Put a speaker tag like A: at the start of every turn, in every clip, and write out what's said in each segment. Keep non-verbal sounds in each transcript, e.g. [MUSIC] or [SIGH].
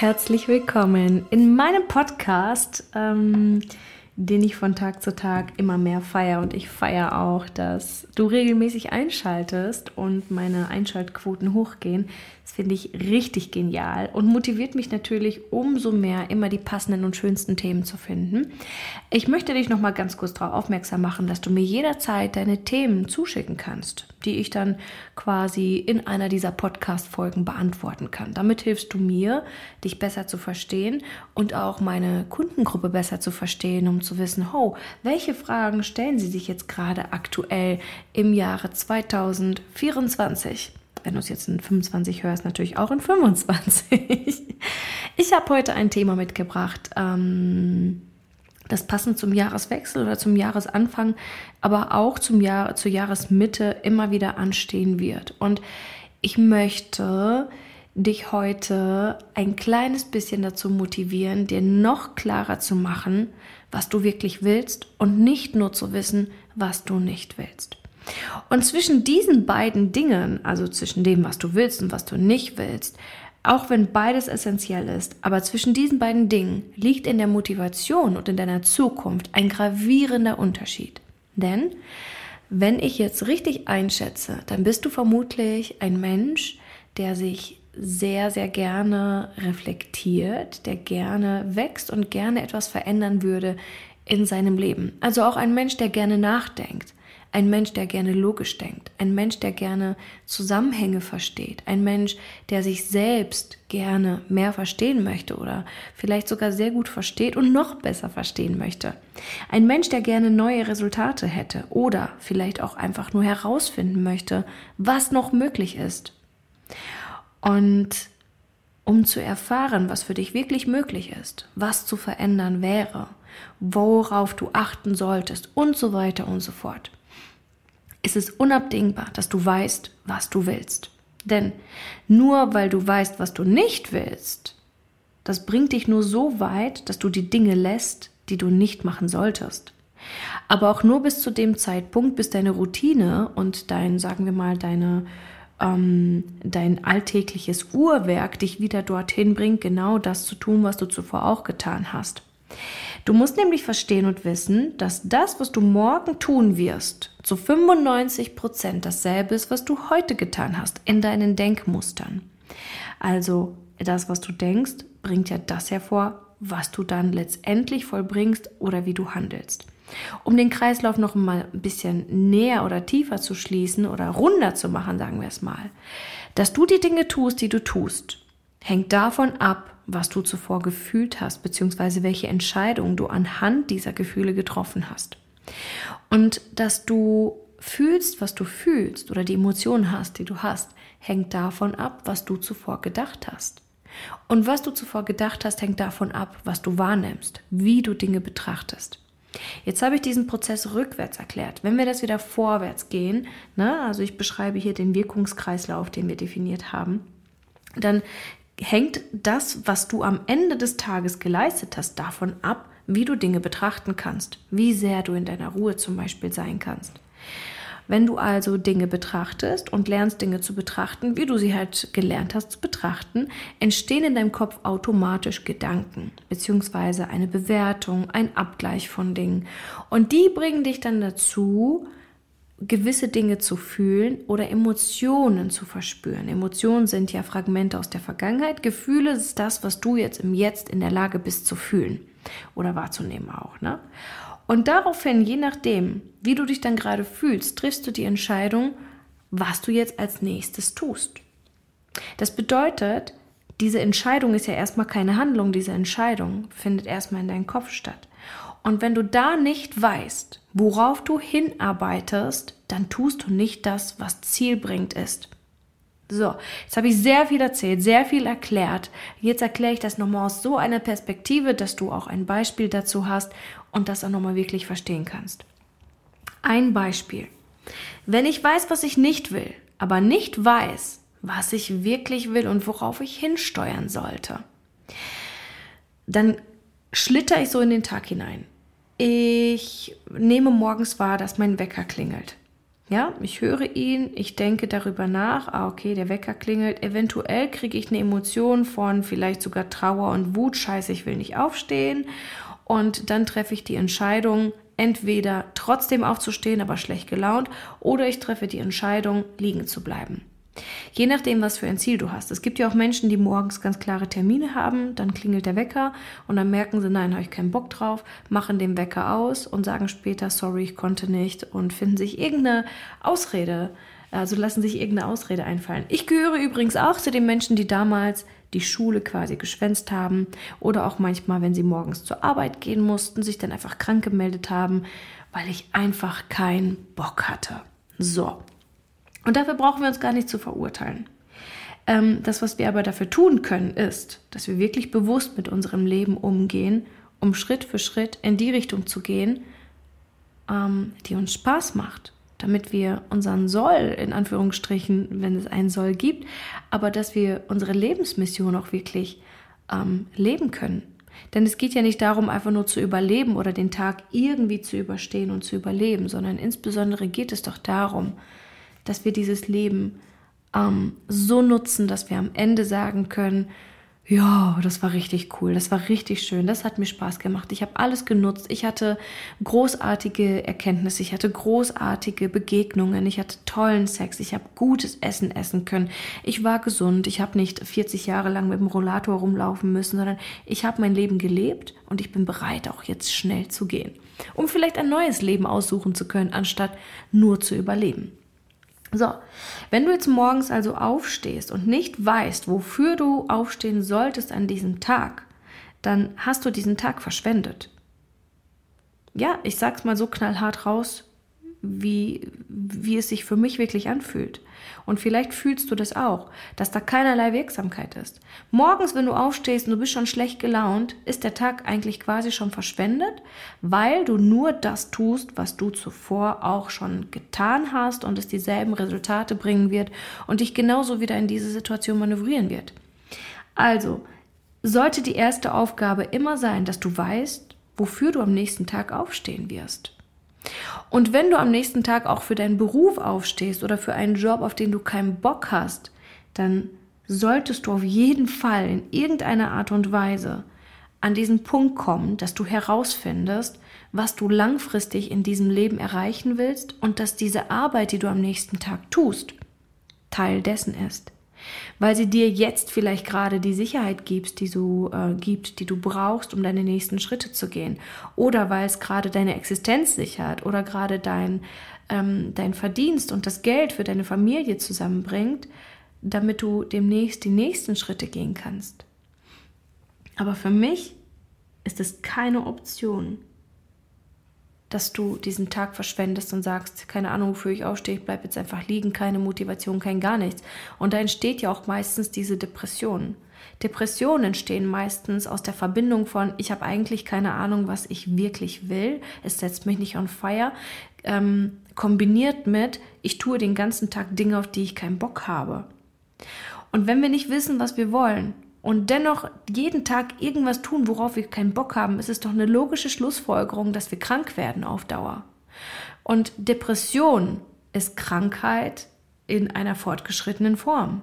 A: herzlich willkommen in meinem Podcast, ähm, den ich von Tag zu Tag immer mehr feiere. Und ich feiere auch, dass du regelmäßig einschaltest und meine Einschaltquoten hochgehen. Das finde ich richtig genial und motiviert mich natürlich umso mehr, immer die passenden und schönsten Themen zu finden. Ich möchte dich noch mal ganz kurz darauf aufmerksam machen, dass du mir jederzeit deine Themen zuschicken kannst, die ich dann quasi in einer dieser Podcast-Folgen beantworten kann. Damit hilfst du mir, dich besser zu verstehen und auch meine Kundengruppe besser zu verstehen, um zu wissen, oh, welche Fragen stellen sie sich jetzt gerade aktuell im Jahre 2024? Wenn du es jetzt in 25 hörst, natürlich auch in 25. [LAUGHS] Ich habe heute ein Thema mitgebracht, ähm, das passend zum Jahreswechsel oder zum Jahresanfang, aber auch zum Jahr, zur Jahresmitte immer wieder anstehen wird. Und ich möchte dich heute ein kleines bisschen dazu motivieren, dir noch klarer zu machen, was du wirklich willst und nicht nur zu wissen, was du nicht willst. Und zwischen diesen beiden Dingen, also zwischen dem, was du willst und was du nicht willst, auch wenn beides essentiell ist, aber zwischen diesen beiden Dingen liegt in der Motivation und in deiner Zukunft ein gravierender Unterschied. Denn wenn ich jetzt richtig einschätze, dann bist du vermutlich ein Mensch, der sich sehr, sehr gerne reflektiert, der gerne wächst und gerne etwas verändern würde in seinem Leben. Also auch ein Mensch, der gerne nachdenkt ein Mensch, der gerne logisch denkt, ein Mensch, der gerne Zusammenhänge versteht, ein Mensch, der sich selbst gerne mehr verstehen möchte oder vielleicht sogar sehr gut versteht und noch besser verstehen möchte. Ein Mensch, der gerne neue Resultate hätte oder vielleicht auch einfach nur herausfinden möchte, was noch möglich ist. Und um zu erfahren, was für dich wirklich möglich ist, was zu verändern wäre, worauf du achten solltest und so weiter und so fort ist es unabdingbar, dass du weißt, was du willst. Denn nur weil du weißt, was du nicht willst, das bringt dich nur so weit, dass du die Dinge lässt, die du nicht machen solltest. Aber auch nur bis zu dem Zeitpunkt, bis deine Routine und dein, sagen wir mal, deine, ähm, dein alltägliches Uhrwerk dich wieder dorthin bringt, genau das zu tun, was du zuvor auch getan hast. Du musst nämlich verstehen und wissen, dass das, was du morgen tun wirst, zu 95 Prozent dasselbe ist, was du heute getan hast in deinen Denkmustern. Also das, was du denkst, bringt ja das hervor, was du dann letztendlich vollbringst oder wie du handelst. Um den Kreislauf noch mal ein bisschen näher oder tiefer zu schließen oder runder zu machen, sagen wir es mal, dass du die Dinge tust, die du tust, hängt davon ab, was du zuvor gefühlt hast, beziehungsweise welche Entscheidungen du anhand dieser Gefühle getroffen hast. Und dass du fühlst, was du fühlst oder die Emotionen hast, die du hast, hängt davon ab, was du zuvor gedacht hast. Und was du zuvor gedacht hast, hängt davon ab, was du wahrnimmst, wie du Dinge betrachtest. Jetzt habe ich diesen Prozess rückwärts erklärt. Wenn wir das wieder vorwärts gehen, ne, also ich beschreibe hier den Wirkungskreislauf, den wir definiert haben, dann hängt das, was du am Ende des Tages geleistet hast, davon ab, wie du Dinge betrachten kannst, wie sehr du in deiner Ruhe zum Beispiel sein kannst. Wenn du also Dinge betrachtest und lernst Dinge zu betrachten, wie du sie halt gelernt hast zu betrachten, entstehen in deinem Kopf automatisch Gedanken, beziehungsweise eine Bewertung, ein Abgleich von Dingen. Und die bringen dich dann dazu, gewisse Dinge zu fühlen oder Emotionen zu verspüren. Emotionen sind ja Fragmente aus der Vergangenheit. Gefühle ist das, was du jetzt im Jetzt in der Lage bist zu fühlen oder wahrzunehmen auch. Ne? Und daraufhin, je nachdem, wie du dich dann gerade fühlst, triffst du die Entscheidung, was du jetzt als nächstes tust. Das bedeutet, diese Entscheidung ist ja erstmal keine Handlung, diese Entscheidung findet erstmal in deinem Kopf statt. Und wenn du da nicht weißt, worauf du hinarbeitest, dann tust du nicht das, was zielbringend ist. So, jetzt habe ich sehr viel erzählt, sehr viel erklärt. Jetzt erkläre ich das nochmal aus so einer Perspektive, dass du auch ein Beispiel dazu hast und das auch nochmal wirklich verstehen kannst. Ein Beispiel. Wenn ich weiß, was ich nicht will, aber nicht weiß, was ich wirklich will und worauf ich hinsteuern sollte, dann schlitter ich so in den Tag hinein. Ich nehme morgens wahr, dass mein Wecker klingelt. Ja, ich höre ihn, ich denke darüber nach, ah, okay, der Wecker klingelt, eventuell kriege ich eine Emotion von vielleicht sogar Trauer und Wut, scheiße, ich will nicht aufstehen und dann treffe ich die Entscheidung, entweder trotzdem aufzustehen, aber schlecht gelaunt, oder ich treffe die Entscheidung, liegen zu bleiben. Je nachdem, was für ein Ziel du hast. Es gibt ja auch Menschen, die morgens ganz klare Termine haben, dann klingelt der Wecker und dann merken sie, nein, habe ich keinen Bock drauf, machen den Wecker aus und sagen später, sorry, ich konnte nicht und finden sich irgendeine Ausrede, also lassen sich irgendeine Ausrede einfallen. Ich gehöre übrigens auch zu den Menschen, die damals die Schule quasi geschwänzt haben oder auch manchmal, wenn sie morgens zur Arbeit gehen mussten, sich dann einfach krank gemeldet haben, weil ich einfach keinen Bock hatte. So, und dafür brauchen wir uns gar nicht zu verurteilen. Ähm, das, was wir aber dafür tun können, ist, dass wir wirklich bewusst mit unserem Leben umgehen, um Schritt für Schritt in die Richtung zu gehen, ähm, die uns Spaß macht, damit wir unseren Soll, in Anführungsstrichen, wenn es einen Soll gibt, aber dass wir unsere Lebensmission auch wirklich ähm, leben können. Denn es geht ja nicht darum, einfach nur zu überleben oder den Tag irgendwie zu überstehen und zu überleben, sondern insbesondere geht es doch darum, dass wir dieses Leben ähm, so nutzen, dass wir am Ende sagen können, ja, das war richtig cool, das war richtig schön, das hat mir Spaß gemacht. Ich habe alles genutzt. Ich hatte großartige Erkenntnisse, ich hatte großartige Begegnungen, ich hatte tollen Sex, ich habe gutes Essen essen können. Ich war gesund, ich habe nicht 40 Jahre lang mit dem Rollator rumlaufen müssen, sondern ich habe mein Leben gelebt und ich bin bereit, auch jetzt schnell zu gehen, um vielleicht ein neues Leben aussuchen zu können, anstatt nur zu überleben. So, wenn du jetzt morgens also aufstehst und nicht weißt, wofür du aufstehen solltest an diesem Tag, dann hast du diesen Tag verschwendet. Ja, ich sag's mal so knallhart raus, wie, wie es sich für mich wirklich anfühlt. Und vielleicht fühlst du das auch, dass da keinerlei Wirksamkeit ist. Morgens, wenn du aufstehst und du bist schon schlecht gelaunt, ist der Tag eigentlich quasi schon verschwendet, weil du nur das tust, was du zuvor auch schon getan hast und es dieselben Resultate bringen wird und dich genauso wieder in diese Situation manövrieren wird. Also, sollte die erste Aufgabe immer sein, dass du weißt, wofür du am nächsten Tag aufstehen wirst. Und wenn du am nächsten Tag auch für deinen Beruf aufstehst oder für einen Job, auf den du keinen Bock hast, dann solltest du auf jeden Fall in irgendeiner Art und Weise an diesen Punkt kommen, dass du herausfindest, was du langfristig in diesem Leben erreichen willst und dass diese Arbeit, die du am nächsten Tag tust, Teil dessen ist weil sie dir jetzt vielleicht gerade die Sicherheit gibt, die du äh, gibt, die du brauchst, um deine nächsten Schritte zu gehen, oder weil es gerade deine Existenz sichert oder gerade dein ähm, dein Verdienst und das Geld für deine Familie zusammenbringt, damit du demnächst die nächsten Schritte gehen kannst. Aber für mich ist es keine Option, dass du diesen Tag verschwendest und sagst, keine Ahnung, wofür ich aufstehe, ich bleibe jetzt einfach liegen, keine Motivation, kein gar nichts. Und da entsteht ja auch meistens diese Depression. Depressionen entstehen meistens aus der Verbindung von, ich habe eigentlich keine Ahnung, was ich wirklich will, es setzt mich nicht on fire, ähm, kombiniert mit, ich tue den ganzen Tag Dinge, auf die ich keinen Bock habe. Und wenn wir nicht wissen, was wir wollen und dennoch jeden Tag irgendwas tun, worauf wir keinen Bock haben, ist es doch eine logische Schlussfolgerung, dass wir krank werden auf Dauer. Und Depression ist Krankheit in einer fortgeschrittenen Form.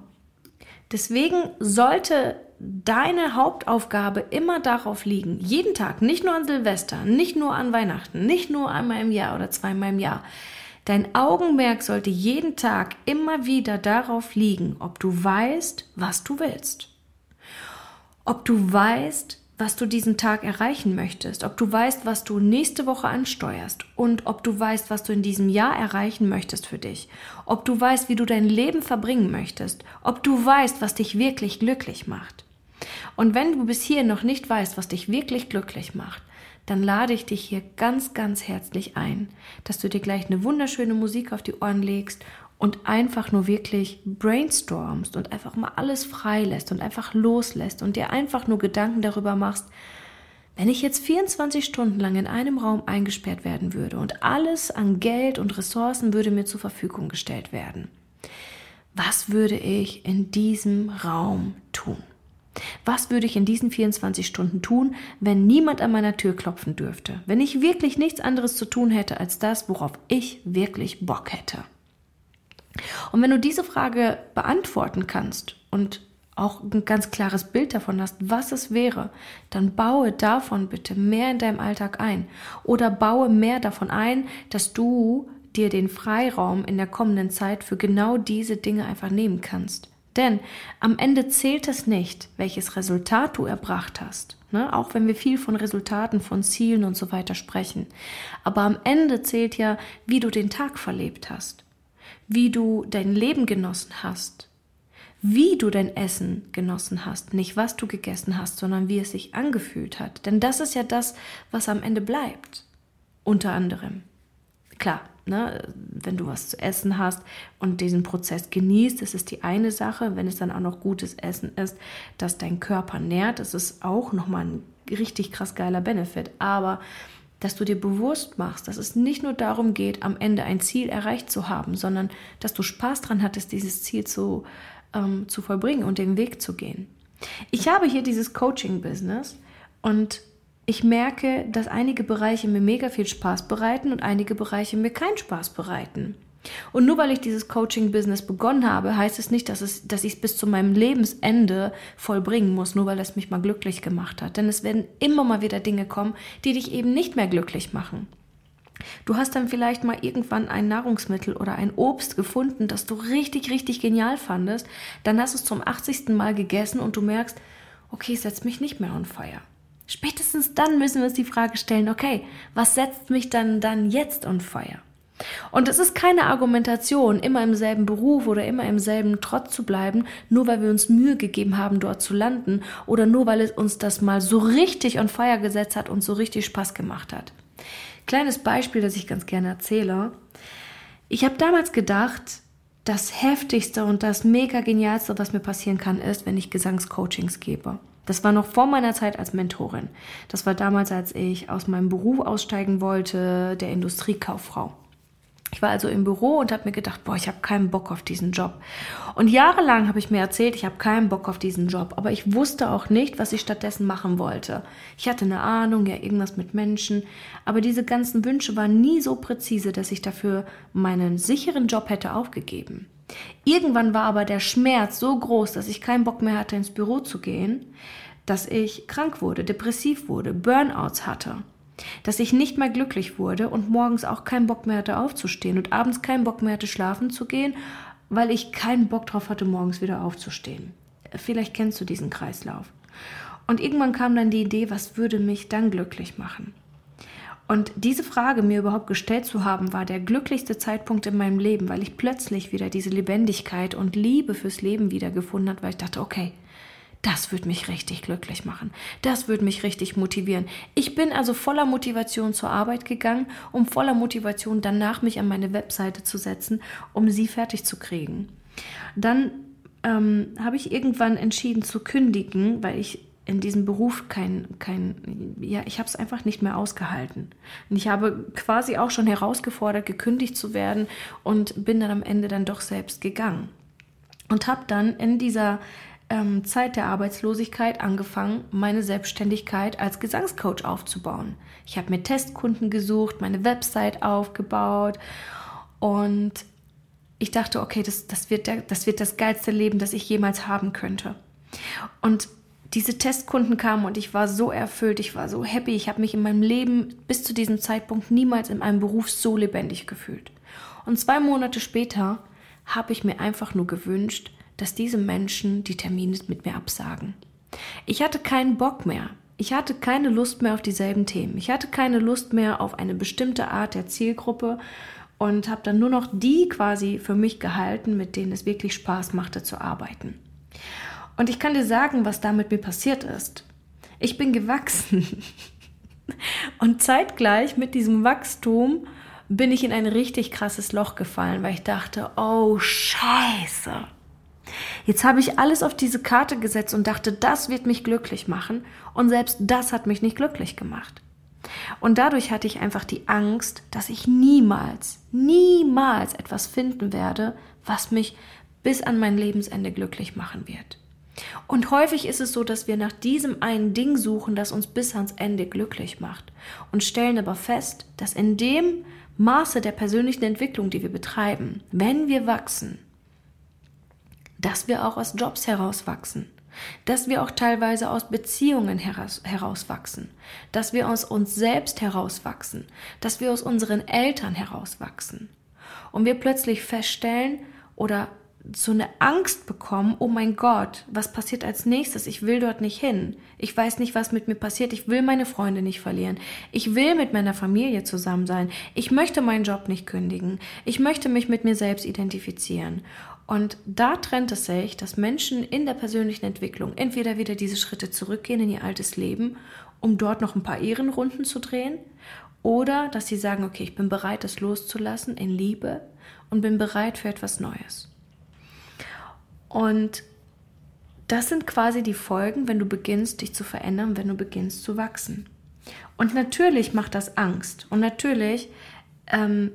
A: Deswegen sollte deine Hauptaufgabe immer darauf liegen, jeden Tag, nicht nur an Silvester, nicht nur an Weihnachten, nicht nur einmal im Jahr oder zweimal im Jahr. Dein Augenmerk sollte jeden Tag immer wieder darauf liegen, ob du weißt, was du willst ob du weißt, was du diesen Tag erreichen möchtest, ob du weißt, was du nächste Woche ansteuerst und ob du weißt, was du in diesem Jahr erreichen möchtest für dich, ob du weißt, wie du dein Leben verbringen möchtest, ob du weißt, was dich wirklich glücklich macht. Und wenn du bis hier noch nicht weißt, was dich wirklich glücklich macht, dann lade ich dich hier ganz, ganz herzlich ein, dass du dir gleich eine wunderschöne Musik auf die Ohren legst und einfach nur wirklich brainstormst und einfach mal alles freilässt und einfach loslässt und dir einfach nur Gedanken darüber machst, wenn ich jetzt 24 Stunden lang in einem Raum eingesperrt werden würde und alles an Geld und Ressourcen würde mir zur Verfügung gestellt werden, was würde ich in diesem Raum tun? Was würde ich in diesen 24 Stunden tun, wenn niemand an meiner Tür klopfen dürfte? Wenn ich wirklich nichts anderes zu tun hätte als das, worauf ich wirklich Bock hätte? Und wenn du diese Frage beantworten kannst und auch ein ganz klares Bild davon hast, was es wäre, dann baue davon bitte mehr in deinem Alltag ein. Oder baue mehr davon ein, dass du dir den Freiraum in der kommenden Zeit für genau diese Dinge einfach nehmen kannst. Denn am Ende zählt es nicht, welches Resultat du erbracht hast. Ne? Auch wenn wir viel von Resultaten, von Zielen und so weiter sprechen. Aber am Ende zählt ja, wie du den Tag verlebt hast, wie du dein Leben genossen hast, wie du dein Essen genossen hast. Nicht was du gegessen hast, sondern wie es sich angefühlt hat. Denn das ist ja das, was am Ende bleibt. Unter anderem. Klar, ne, wenn du was zu essen hast und diesen Prozess genießt, das ist die eine Sache. Wenn es dann auch noch gutes Essen ist, das dein Körper nährt, das ist auch nochmal ein richtig krass geiler Benefit. Aber dass du dir bewusst machst, dass es nicht nur darum geht, am Ende ein Ziel erreicht zu haben, sondern dass du Spaß dran hattest, dieses Ziel zu, ähm, zu vollbringen und den Weg zu gehen. Ich habe hier dieses Coaching-Business und ich merke, dass einige Bereiche mir mega viel Spaß bereiten und einige Bereiche mir keinen Spaß bereiten. Und nur weil ich dieses Coaching-Business begonnen habe, heißt es nicht, dass, es, dass ich es bis zu meinem Lebensende vollbringen muss, nur weil es mich mal glücklich gemacht hat. Denn es werden immer mal wieder Dinge kommen, die dich eben nicht mehr glücklich machen. Du hast dann vielleicht mal irgendwann ein Nahrungsmittel oder ein Obst gefunden, das du richtig, richtig genial fandest. Dann hast du es zum 80. Mal gegessen und du merkst, okay, es setzt mich nicht mehr on fire. Spätestens dann müssen wir uns die Frage stellen, okay, was setzt mich dann dann jetzt on fire? Und es ist keine Argumentation, immer im selben Beruf oder immer im selben Trott zu bleiben, nur weil wir uns Mühe gegeben haben, dort zu landen oder nur weil es uns das mal so richtig on fire gesetzt hat und so richtig Spaß gemacht hat. Kleines Beispiel, das ich ganz gerne erzähle. Ich habe damals gedacht, das heftigste und das mega genialste, was mir passieren kann, ist, wenn ich Gesangscoachings gebe. Das war noch vor meiner Zeit als Mentorin. Das war damals, als ich aus meinem Beruf aussteigen wollte, der Industriekauffrau. Ich war also im Büro und habe mir gedacht, boah, ich habe keinen Bock auf diesen Job. Und jahrelang habe ich mir erzählt, ich habe keinen Bock auf diesen Job, aber ich wusste auch nicht, was ich stattdessen machen wollte. Ich hatte eine Ahnung, ja, irgendwas mit Menschen, aber diese ganzen Wünsche waren nie so präzise, dass ich dafür meinen sicheren Job hätte aufgegeben. Irgendwann war aber der Schmerz so groß, dass ich keinen Bock mehr hatte, ins Büro zu gehen, dass ich krank wurde, depressiv wurde, Burnouts hatte, dass ich nicht mehr glücklich wurde und morgens auch keinen Bock mehr hatte aufzustehen und abends keinen Bock mehr hatte schlafen zu gehen, weil ich keinen Bock drauf hatte, morgens wieder aufzustehen. Vielleicht kennst du diesen Kreislauf. Und irgendwann kam dann die Idee, was würde mich dann glücklich machen? Und diese Frage mir überhaupt gestellt zu haben, war der glücklichste Zeitpunkt in meinem Leben, weil ich plötzlich wieder diese Lebendigkeit und Liebe fürs Leben wiedergefunden habe, weil ich dachte, okay, das würde mich richtig glücklich machen. Das würde mich richtig motivieren. Ich bin also voller Motivation zur Arbeit gegangen, um voller Motivation danach mich an meine Webseite zu setzen, um sie fertig zu kriegen. Dann ähm, habe ich irgendwann entschieden zu kündigen, weil ich in diesem Beruf kein, kein ja, ich habe es einfach nicht mehr ausgehalten. Und ich habe quasi auch schon herausgefordert, gekündigt zu werden und bin dann am Ende dann doch selbst gegangen. Und habe dann in dieser ähm, Zeit der Arbeitslosigkeit angefangen, meine Selbstständigkeit als Gesangscoach aufzubauen. Ich habe mir Testkunden gesucht, meine Website aufgebaut und ich dachte, okay, das, das, wird der, das wird das geilste Leben, das ich jemals haben könnte. Und diese Testkunden kamen und ich war so erfüllt, ich war so happy. Ich habe mich in meinem Leben bis zu diesem Zeitpunkt niemals in einem Beruf so lebendig gefühlt. Und zwei Monate später habe ich mir einfach nur gewünscht, dass diese Menschen die Termine mit mir absagen. Ich hatte keinen Bock mehr. Ich hatte keine Lust mehr auf dieselben Themen. Ich hatte keine Lust mehr auf eine bestimmte Art der Zielgruppe und habe dann nur noch die quasi für mich gehalten, mit denen es wirklich Spaß machte zu arbeiten. Und ich kann dir sagen, was da mit mir passiert ist. Ich bin gewachsen. [LAUGHS] Und zeitgleich mit diesem Wachstum bin ich in ein richtig krasses Loch gefallen, weil ich dachte, oh scheiße. Jetzt habe ich alles auf diese Karte gesetzt und dachte, das wird mich glücklich machen. Und selbst das hat mich nicht glücklich gemacht. Und dadurch hatte ich einfach die Angst, dass ich niemals, niemals etwas finden werde, was mich bis an mein Lebensende glücklich machen wird. Und häufig ist es so, dass wir nach diesem einen Ding suchen, das uns bis ans Ende glücklich macht und stellen aber fest, dass in dem, Maße der persönlichen Entwicklung, die wir betreiben, wenn wir wachsen, dass wir auch aus Jobs herauswachsen, dass wir auch teilweise aus Beziehungen heraus, herauswachsen, dass wir aus uns selbst herauswachsen, dass wir aus unseren Eltern herauswachsen und wir plötzlich feststellen oder so eine Angst bekommen, oh mein Gott, was passiert als nächstes? Ich will dort nicht hin. Ich weiß nicht, was mit mir passiert. Ich will meine Freunde nicht verlieren. Ich will mit meiner Familie zusammen sein. Ich möchte meinen Job nicht kündigen. Ich möchte mich mit mir selbst identifizieren. Und da trennt es sich, dass Menschen in der persönlichen Entwicklung entweder wieder diese Schritte zurückgehen in ihr altes Leben, um dort noch ein paar Ehrenrunden zu drehen, oder dass sie sagen, okay, ich bin bereit, das loszulassen in Liebe und bin bereit für etwas Neues. Und das sind quasi die Folgen, wenn du beginnst, dich zu verändern, wenn du beginnst zu wachsen. Und natürlich macht das Angst. Und natürlich ähm,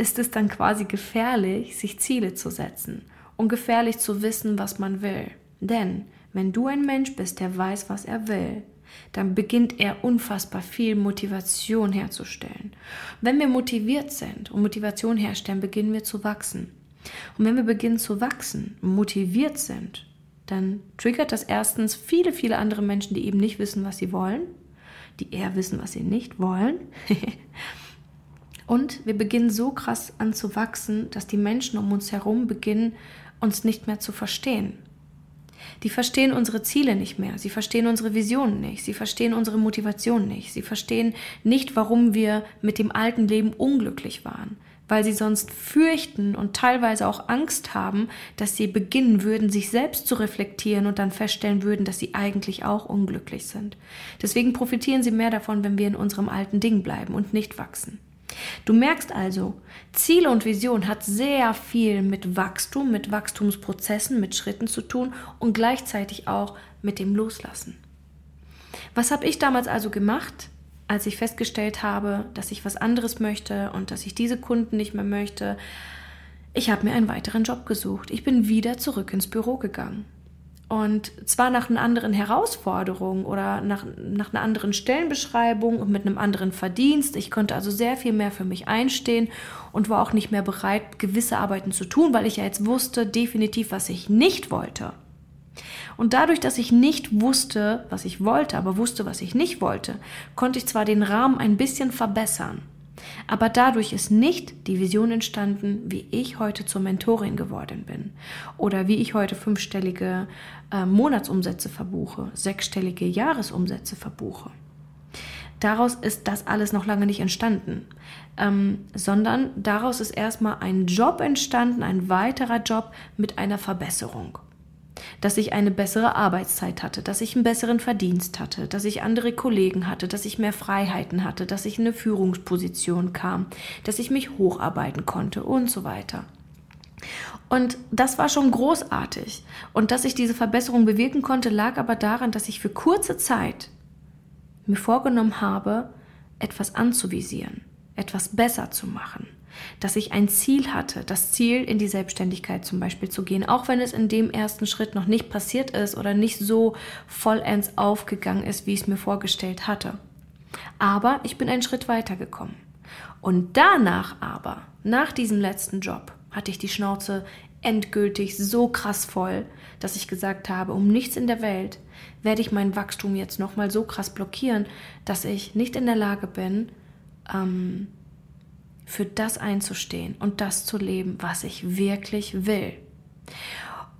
A: ist es dann quasi gefährlich, sich Ziele zu setzen und gefährlich zu wissen, was man will. Denn wenn du ein Mensch bist, der weiß, was er will, dann beginnt er unfassbar viel Motivation herzustellen. Wenn wir motiviert sind und Motivation herstellen, beginnen wir zu wachsen. Und wenn wir beginnen zu wachsen, motiviert sind, dann triggert das erstens viele, viele andere Menschen, die eben nicht wissen, was sie wollen, die eher wissen, was sie nicht wollen. [LAUGHS] Und wir beginnen so krass an zu wachsen, dass die Menschen um uns herum beginnen, uns nicht mehr zu verstehen. Die verstehen unsere Ziele nicht mehr, sie verstehen unsere Visionen nicht, sie verstehen unsere Motivation nicht, sie verstehen nicht, warum wir mit dem alten Leben unglücklich waren, weil sie sonst fürchten und teilweise auch Angst haben, dass sie beginnen würden, sich selbst zu reflektieren und dann feststellen würden, dass sie eigentlich auch unglücklich sind. Deswegen profitieren sie mehr davon, wenn wir in unserem alten Ding bleiben und nicht wachsen. Du merkst also, Ziele und Vision hat sehr viel mit Wachstum, mit Wachstumsprozessen, mit Schritten zu tun und gleichzeitig auch mit dem Loslassen. Was habe ich damals also gemacht, als ich festgestellt habe, dass ich was anderes möchte und dass ich diese Kunden nicht mehr möchte? Ich habe mir einen weiteren Job gesucht. Ich bin wieder zurück ins Büro gegangen. Und zwar nach einer anderen Herausforderung oder nach, nach einer anderen Stellenbeschreibung und mit einem anderen Verdienst. Ich konnte also sehr viel mehr für mich einstehen und war auch nicht mehr bereit, gewisse Arbeiten zu tun, weil ich ja jetzt wusste definitiv, was ich nicht wollte. Und dadurch, dass ich nicht wusste, was ich wollte, aber wusste, was ich nicht wollte, konnte ich zwar den Rahmen ein bisschen verbessern. Aber dadurch ist nicht die Vision entstanden, wie ich heute zur Mentorin geworden bin oder wie ich heute fünfstellige äh, Monatsumsätze verbuche, sechsstellige Jahresumsätze verbuche. Daraus ist das alles noch lange nicht entstanden, ähm, sondern daraus ist erstmal ein Job entstanden, ein weiterer Job mit einer Verbesserung dass ich eine bessere Arbeitszeit hatte, dass ich einen besseren Verdienst hatte, dass ich andere Kollegen hatte, dass ich mehr Freiheiten hatte, dass ich in eine Führungsposition kam, dass ich mich hocharbeiten konnte und so weiter. Und das war schon großartig. Und dass ich diese Verbesserung bewirken konnte, lag aber daran, dass ich für kurze Zeit mir vorgenommen habe, etwas anzuvisieren, etwas besser zu machen dass ich ein Ziel hatte, das Ziel in die Selbstständigkeit zum Beispiel zu gehen, auch wenn es in dem ersten Schritt noch nicht passiert ist oder nicht so vollends aufgegangen ist, wie ich es mir vorgestellt hatte. Aber ich bin einen Schritt weitergekommen. Und danach aber, nach diesem letzten Job, hatte ich die Schnauze endgültig so krass voll, dass ich gesagt habe, um nichts in der Welt werde ich mein Wachstum jetzt nochmal so krass blockieren, dass ich nicht in der Lage bin, ähm, für das einzustehen und das zu leben, was ich wirklich will.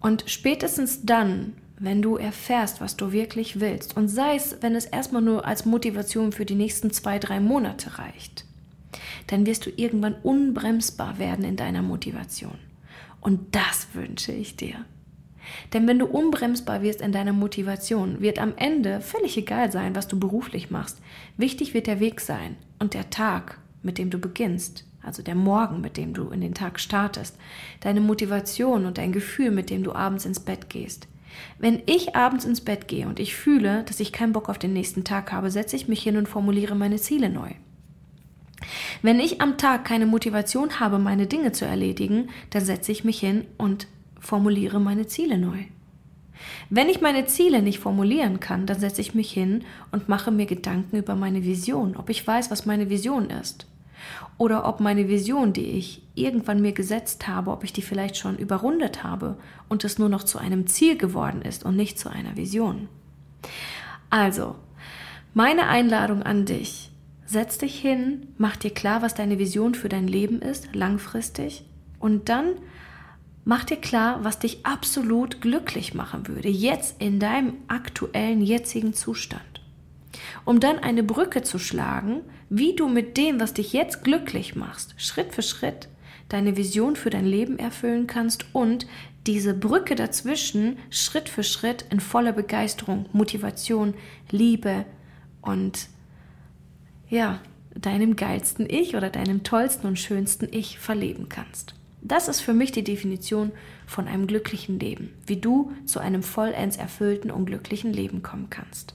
A: Und spätestens dann, wenn du erfährst, was du wirklich willst, und sei es, wenn es erstmal nur als Motivation für die nächsten zwei, drei Monate reicht, dann wirst du irgendwann unbremsbar werden in deiner Motivation. Und das wünsche ich dir. Denn wenn du unbremsbar wirst in deiner Motivation, wird am Ende völlig egal sein, was du beruflich machst. Wichtig wird der Weg sein und der Tag mit dem du beginnst, also der Morgen, mit dem du in den Tag startest, deine Motivation und dein Gefühl, mit dem du abends ins Bett gehst. Wenn ich abends ins Bett gehe und ich fühle, dass ich keinen Bock auf den nächsten Tag habe, setze ich mich hin und formuliere meine Ziele neu. Wenn ich am Tag keine Motivation habe, meine Dinge zu erledigen, dann setze ich mich hin und formuliere meine Ziele neu. Wenn ich meine Ziele nicht formulieren kann, dann setze ich mich hin und mache mir Gedanken über meine Vision, ob ich weiß, was meine Vision ist. Oder ob meine Vision, die ich irgendwann mir gesetzt habe, ob ich die vielleicht schon überrundet habe und es nur noch zu einem Ziel geworden ist und nicht zu einer Vision. Also, meine Einladung an dich. Setz dich hin, mach dir klar, was deine Vision für dein Leben ist, langfristig, und dann mach dir klar, was dich absolut glücklich machen würde, jetzt in deinem aktuellen, jetzigen Zustand. Um dann eine Brücke zu schlagen, wie du mit dem, was dich jetzt glücklich machst, Schritt für Schritt deine Vision für dein Leben erfüllen kannst und diese Brücke dazwischen Schritt für Schritt in voller Begeisterung, Motivation, Liebe und ja, deinem geilsten Ich oder deinem tollsten und schönsten Ich verleben kannst. Das ist für mich die Definition von einem glücklichen Leben, wie du zu einem vollends erfüllten und glücklichen Leben kommen kannst.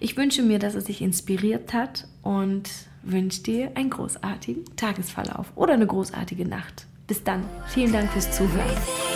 A: Ich wünsche mir, dass es dich inspiriert hat und wünsche dir einen großartigen Tagesverlauf oder eine großartige Nacht. Bis dann. Vielen Dank fürs Zuhören.